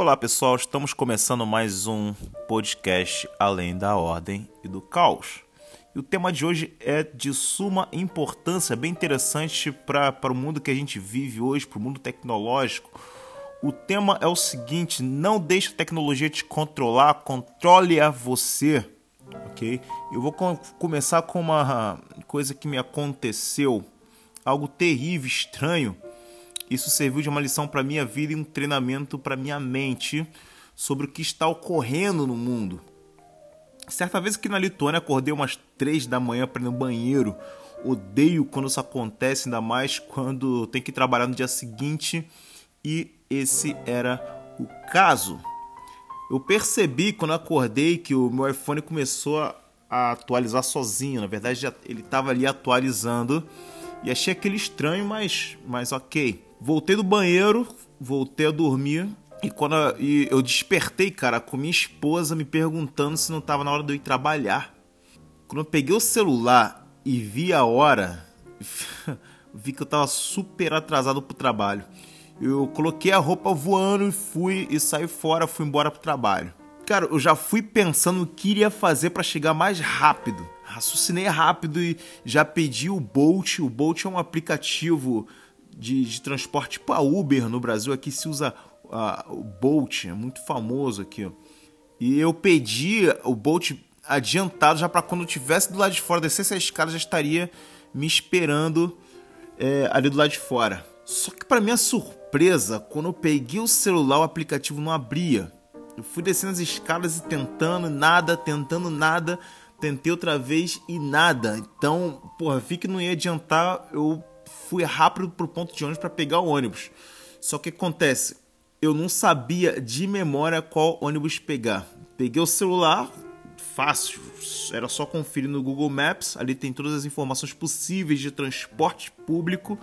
Olá pessoal, estamos começando mais um podcast Além da Ordem e do Caos. E o tema de hoje é de suma importância, bem interessante para o mundo que a gente vive hoje, para o mundo tecnológico. O tema é o seguinte: não deixe a tecnologia te controlar, controle a você, ok? Eu vou com começar com uma coisa que me aconteceu, algo terrível, estranho isso serviu de uma lição para minha vida e um treinamento para minha mente sobre o que está ocorrendo no mundo. Certa vez aqui na Lituânia acordei umas três da manhã para ir no banheiro. Odeio quando isso acontece, ainda mais quando tem que trabalhar no dia seguinte. E esse era o caso. Eu percebi quando acordei que o meu iPhone começou a atualizar sozinho. Na verdade, ele estava ali atualizando. E achei aquele estranho, mas, mas ok. Voltei do banheiro, voltei a dormir. E quando eu, e eu despertei, cara, com minha esposa me perguntando se não estava na hora de eu ir trabalhar. Quando eu peguei o celular e vi a hora, vi que eu estava super atrasado pro trabalho. Eu coloquei a roupa voando e fui e saí fora, fui embora pro trabalho. Cara, eu já fui pensando o que iria fazer para chegar mais rápido. Raciocinei rápido e já pedi o Bolt. O Bolt é um aplicativo de, de transporte para tipo Uber no Brasil. Aqui se usa uh, o Bolt, é muito famoso aqui. E eu pedi o Bolt adiantado já para quando eu tivesse do lado de fora, descesse a escada, já estaria me esperando é, ali do lado de fora. Só que para minha surpresa, quando eu peguei o celular, o aplicativo não abria. Eu fui descendo as escadas e tentando nada, tentando nada, tentei outra vez e nada. Então, porra, vi que não ia adiantar, eu fui rápido pro ponto de ônibus para pegar o ônibus. Só que acontece, eu não sabia de memória qual ônibus pegar. Peguei o celular, fácil, era só conferir no Google Maps, ali tem todas as informações possíveis de transporte público.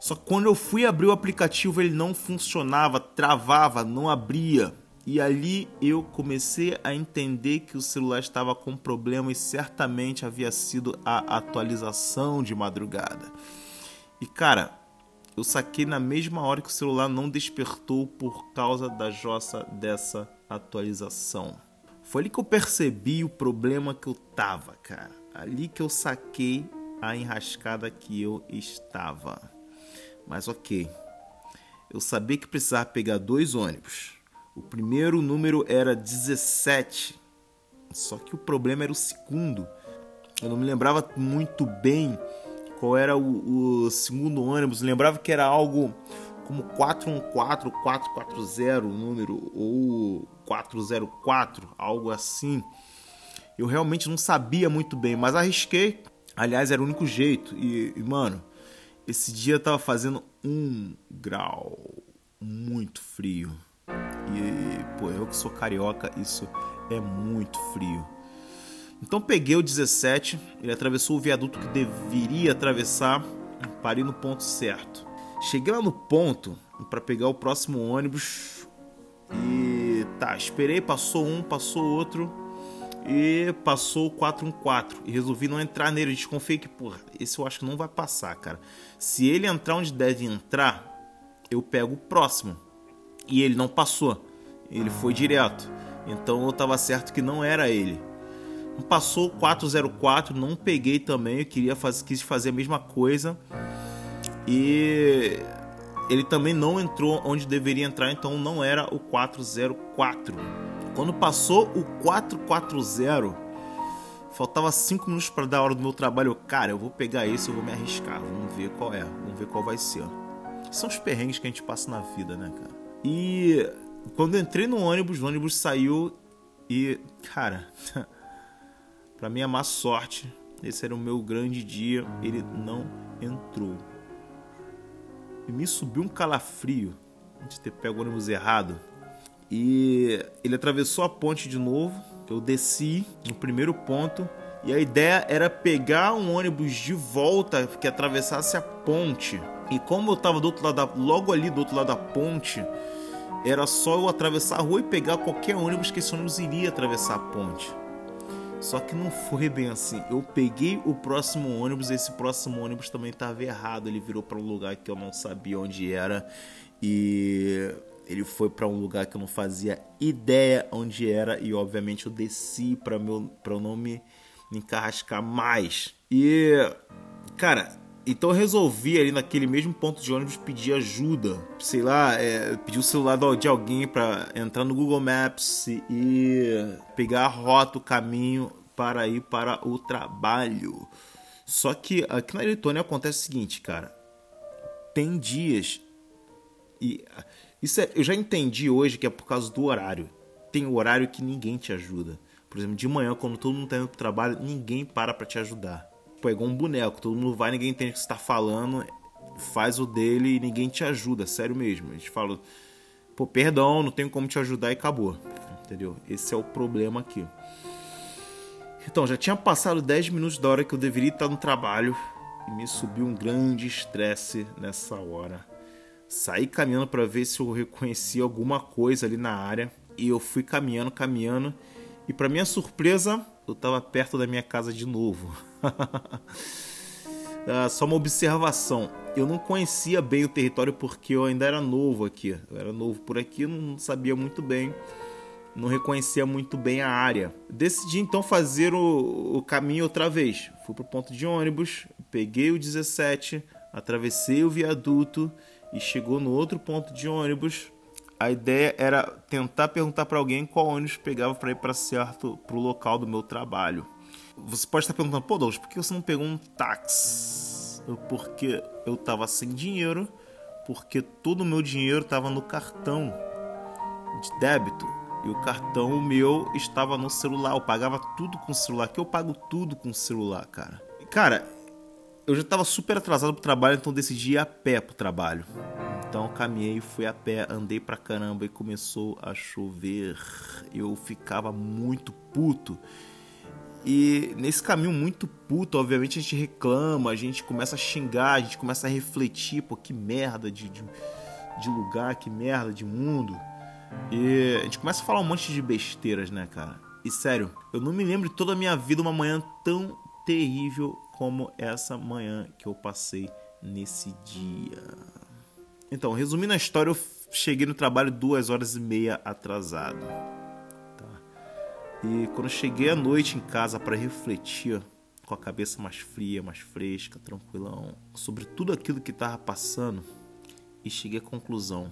Só que quando eu fui abrir o aplicativo, ele não funcionava, travava, não abria. E ali eu comecei a entender que o celular estava com problema e certamente havia sido a atualização de madrugada. E cara, eu saquei na mesma hora que o celular não despertou por causa da jossa dessa atualização. Foi ali que eu percebi o problema que eu tava, cara. Ali que eu saquei a enrascada que eu estava. Mas ok. Eu sabia que precisava pegar dois ônibus. O primeiro número era 17. Só que o problema era o segundo. Eu não me lembrava muito bem qual era o, o segundo ônibus. Lembrava que era algo como 414, 440 o número, ou 404, algo assim. Eu realmente não sabia muito bem, mas arrisquei. Aliás, era o único jeito. E, e mano, esse dia tava fazendo um grau, muito frio. E, pô, eu que sou carioca, isso é muito frio. Então peguei o 17, ele atravessou o viaduto que deveria atravessar, parei no ponto certo. Cheguei lá no ponto para pegar o próximo ônibus e tá, esperei, passou um, passou outro e passou o 414 e resolvi não entrar nele, desconfiei que, porra, esse eu acho que não vai passar, cara. Se ele entrar onde deve entrar, eu pego o próximo. E ele não passou. Ele foi direto. Então eu tava certo que não era ele. Passou 404, não peguei também, eu queria fazer, quis fazer a mesma coisa. E ele também não entrou onde deveria entrar, então não era o 404. Quando passou o 440, faltava 5 minutos para dar a hora do meu trabalho. Eu, cara, eu vou pegar esse, eu vou me arriscar, vamos ver qual é, vamos ver qual vai ser. São os perrengues que a gente passa na vida, né, cara? E quando eu entrei no ônibus, o ônibus saiu e, cara, Para minha má sorte, esse era o meu grande dia, ele não entrou. E me subiu um calafrio de ter pego o ônibus errado. E ele atravessou a ponte de novo. Eu desci no primeiro ponto. E a ideia era pegar um ônibus de volta que atravessasse a ponte. E como eu estava do outro lado da, logo ali do outro lado da ponte, era só eu atravessar a rua e pegar qualquer ônibus que esse ônibus iria atravessar a ponte. Só que não foi bem assim. Eu peguei o próximo ônibus, esse próximo ônibus também estava errado. Ele virou para um lugar que eu não sabia onde era. E Ele foi para um lugar que eu não fazia ideia onde era e obviamente eu desci para meu para eu não me, me encarrascar mais. E cara, então eu resolvi ali naquele mesmo ponto de ônibus pedir ajuda. Sei lá, é, pedir o celular de alguém para entrar no Google Maps e pegar a rota, o caminho para ir para o trabalho. Só que aqui na Letônia acontece o seguinte, cara. Tem dias e isso é, eu já entendi hoje que é por causa do horário. Tem horário que ninguém te ajuda. Por exemplo, de manhã, quando todo mundo tá indo pro trabalho, ninguém para pra te ajudar. Pô, é igual um boneco, todo mundo vai, ninguém entende o que você tá falando, faz o dele e ninguém te ajuda, sério mesmo. A gente fala, pô, perdão, não tenho como te ajudar e acabou. Entendeu? Esse é o problema aqui. Então, já tinha passado 10 minutos da hora que eu deveria estar no trabalho e me subiu um grande estresse nessa hora. Saí caminhando para ver se eu reconhecia alguma coisa ali na área e eu fui caminhando, caminhando e para minha surpresa, eu estava perto da minha casa de novo. ah, só uma observação. Eu não conhecia bem o território porque eu ainda era novo aqui. Eu era novo por aqui, não sabia muito bem, não reconhecia muito bem a área. Decidi então fazer o, o caminho outra vez. Fui para o ponto de ônibus, peguei o 17, atravessei o viaduto e chegou no outro ponto de ônibus a ideia era tentar perguntar para alguém qual ônibus pegava para ir para certo para o local do meu trabalho. Você pode estar perguntando, pô, Douglas, por que você não pegou um táxi? Porque eu estava sem dinheiro, porque todo o meu dinheiro estava no cartão de débito e o cartão meu estava no celular. Eu pagava tudo com o celular, que eu pago tudo com o celular, cara. Cara, eu já estava super atrasado pro trabalho, então decidi ir a pé pro trabalho. Então caminhei, fui a pé, andei pra caramba e começou a chover. Eu ficava muito puto. E nesse caminho muito puto, obviamente a gente reclama, a gente começa a xingar, a gente começa a refletir, pô, que merda de, de, de lugar, que merda de mundo. E a gente começa a falar um monte de besteiras, né, cara? E sério, eu não me lembro de toda a minha vida uma manhã tão terrível como essa manhã que eu passei nesse dia. Então, resumindo a história, eu cheguei no trabalho duas horas e meia atrasado. Tá? E quando cheguei à noite em casa para refletir, com a cabeça mais fria, mais fresca, tranquilão, sobre tudo aquilo que estava passando, e cheguei à conclusão.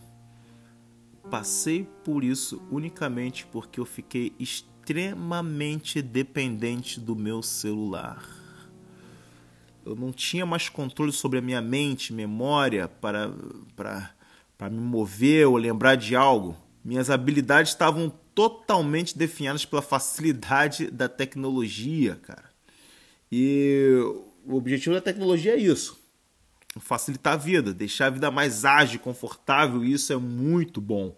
Passei por isso unicamente porque eu fiquei extremamente dependente do meu celular eu não tinha mais controle sobre a minha mente, memória para, para, para me mover ou lembrar de algo. Minhas habilidades estavam totalmente definhadas pela facilidade da tecnologia, cara. E o objetivo da tecnologia é isso: facilitar a vida, deixar a vida mais ágil, confortável, e isso é muito bom.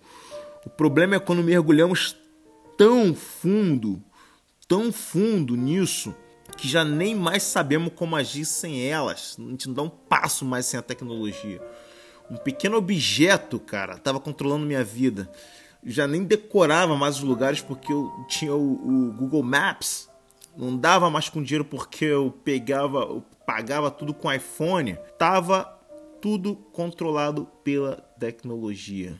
O problema é quando mergulhamos tão fundo, tão fundo nisso que já nem mais sabemos como agir sem elas. A gente não dá um passo mais sem a tecnologia. Um pequeno objeto, cara, estava controlando minha vida. Já nem decorava mais os lugares porque eu tinha o, o, Google Maps. Não dava mais com dinheiro porque eu pegava, eu pagava tudo com iPhone. Tava tudo controlado pela tecnologia.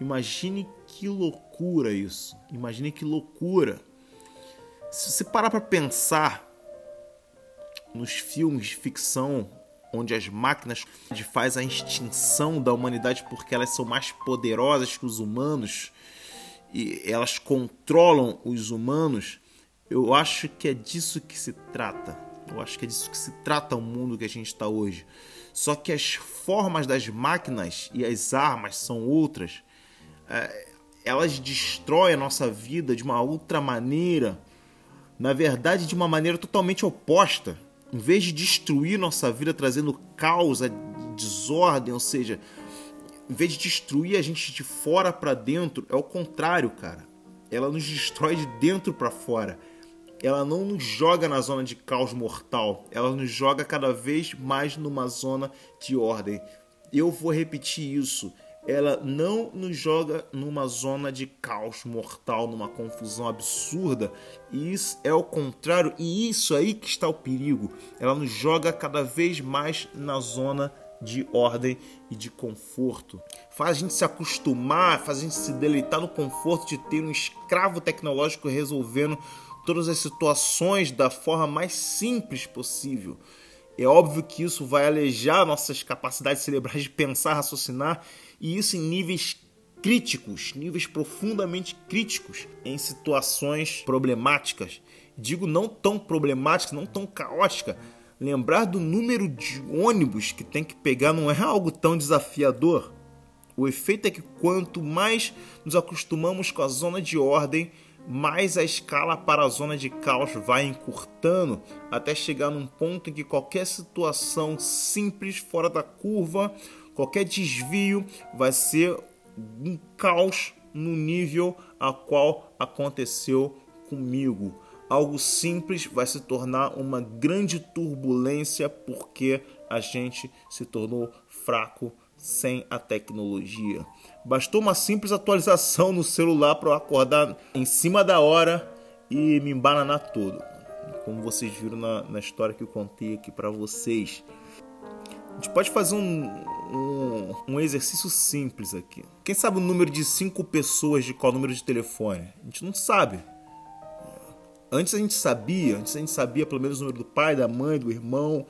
Imagine que loucura isso. Imagine que loucura. Se você parar para pensar, nos filmes de ficção onde as máquinas faz a extinção da humanidade porque elas são mais poderosas que os humanos e elas controlam os humanos, eu acho que é disso que se trata. Eu acho que é disso que se trata o mundo que a gente está hoje. Só que as formas das máquinas e as armas são outras. É, elas destroem a nossa vida de uma outra maneira. Na verdade, de uma maneira totalmente oposta em vez de destruir nossa vida trazendo caos, desordem, ou seja, em vez de destruir a gente de fora para dentro, é o contrário, cara. Ela nos destrói de dentro para fora. Ela não nos joga na zona de caos mortal, ela nos joga cada vez mais numa zona de ordem. Eu vou repetir isso ela não nos joga numa zona de caos mortal, numa confusão absurda. E isso é o contrário, e isso aí que está o perigo. Ela nos joga cada vez mais na zona de ordem e de conforto. Faz a gente se acostumar, faz a gente se deleitar no conforto de ter um escravo tecnológico resolvendo todas as situações da forma mais simples possível. É óbvio que isso vai alejar nossas capacidades cerebrais de pensar, raciocinar, e isso em níveis críticos, níveis profundamente críticos, em situações problemáticas. Digo não tão problemáticas, não tão caóticas. Lembrar do número de ônibus que tem que pegar não é algo tão desafiador. O efeito é que quanto mais nos acostumamos com a zona de ordem, mais a escala para a zona de caos vai encurtando até chegar num ponto em que qualquer situação simples fora da curva, qualquer desvio vai ser um caos no nível a qual aconteceu comigo. Algo simples vai se tornar uma grande turbulência porque a gente se tornou fraco sem a tecnologia. Bastou uma simples atualização no celular para eu acordar em cima da hora e me embananar todo. Como vocês viram na, na história que eu contei aqui para vocês. A gente pode fazer um, um, um, exercício simples aqui. Quem sabe o número de cinco pessoas de qual número de telefone? A gente não sabe. Antes a gente sabia, antes a gente sabia pelo menos o número do pai, da mãe, do irmão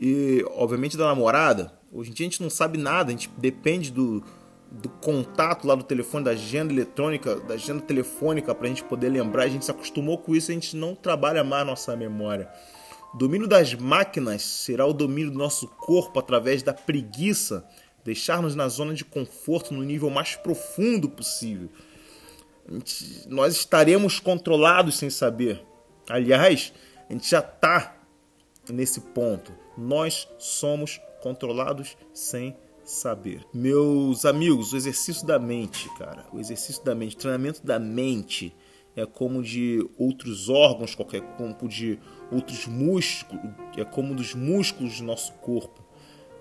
e, obviamente, da namorada. Hoje em dia a gente não sabe nada, a gente depende do, do contato lá do telefone, da agenda eletrônica, da agenda telefônica para a gente poder lembrar. A gente se acostumou com isso, a gente não trabalha mais nossa memória. O domínio das máquinas será o domínio do nosso corpo através da preguiça, deixar-nos na zona de conforto no nível mais profundo possível. Gente, nós estaremos controlados sem saber. Aliás, a gente já está nesse ponto. Nós somos controlados sem saber. Meus amigos, o exercício da mente, cara, o exercício da mente, o treinamento da mente é como de outros órgãos, qualquer como de outros músculos, é como dos músculos do nosso corpo.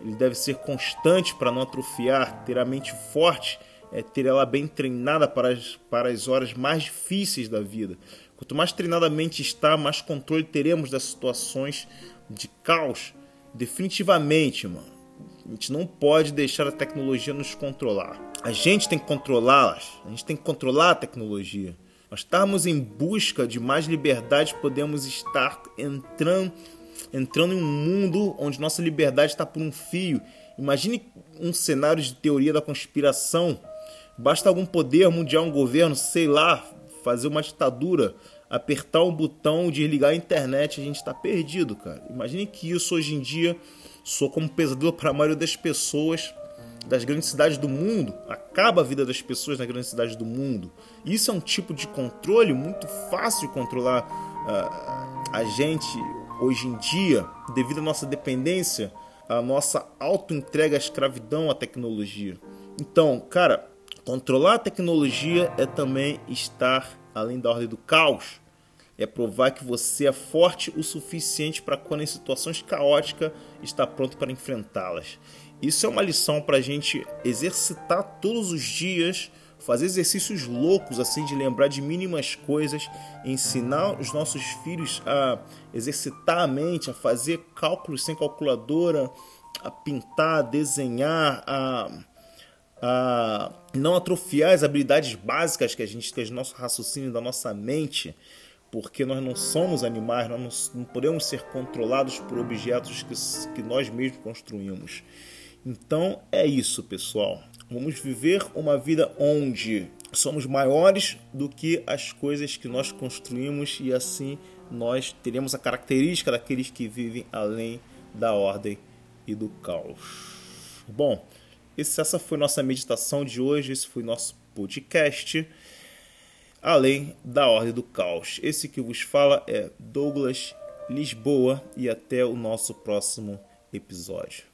Ele deve ser constante para não atrofiar, ter a mente forte, é ter ela bem treinada para as, para as horas mais difíceis da vida. Quanto mais treinada a mente está, mais controle teremos das situações de caos. Definitivamente, mano. A gente não pode deixar a tecnologia nos controlar. A gente tem que controlá-las. A gente tem que controlar a tecnologia. Nós estarmos em busca de mais liberdade, podemos estar entrando, entrando em um mundo onde nossa liberdade está por um fio. Imagine um cenário de teoria da conspiração. Basta algum poder mundial, um governo, sei lá, fazer uma ditadura, apertar um botão, desligar a internet, a gente está perdido, cara. Imagine que isso hoje em dia soa como um pesadelo para a maioria das pessoas das grandes cidades do mundo, acaba a vida das pessoas nas grandes cidades do mundo. Isso é um tipo de controle muito fácil de controlar uh, a gente hoje em dia, devido à nossa dependência, à nossa auto-entrega à escravidão à tecnologia. Então, cara, controlar a tecnologia é também estar além da ordem do caos. É provar que você é forte o suficiente para quando em situações caóticas estar pronto para enfrentá-las. Isso é uma lição para a gente exercitar todos os dias, fazer exercícios loucos, assim, de lembrar de mínimas coisas, ensinar os nossos filhos a exercitar a mente, a fazer cálculos sem calculadora, a pintar, a desenhar, a, a não atrofiar as habilidades básicas que a gente tem, nosso raciocínio da nossa mente porque nós não somos animais, nós não podemos ser controlados por objetos que, que nós mesmos construímos. Então é isso, pessoal. Vamos viver uma vida onde somos maiores do que as coisas que nós construímos e assim nós teremos a característica daqueles que vivem além da ordem e do caos. Bom, essa foi nossa meditação de hoje, esse foi nosso podcast além da ordem do caos. Esse que vos fala é Douglas Lisboa e até o nosso próximo episódio.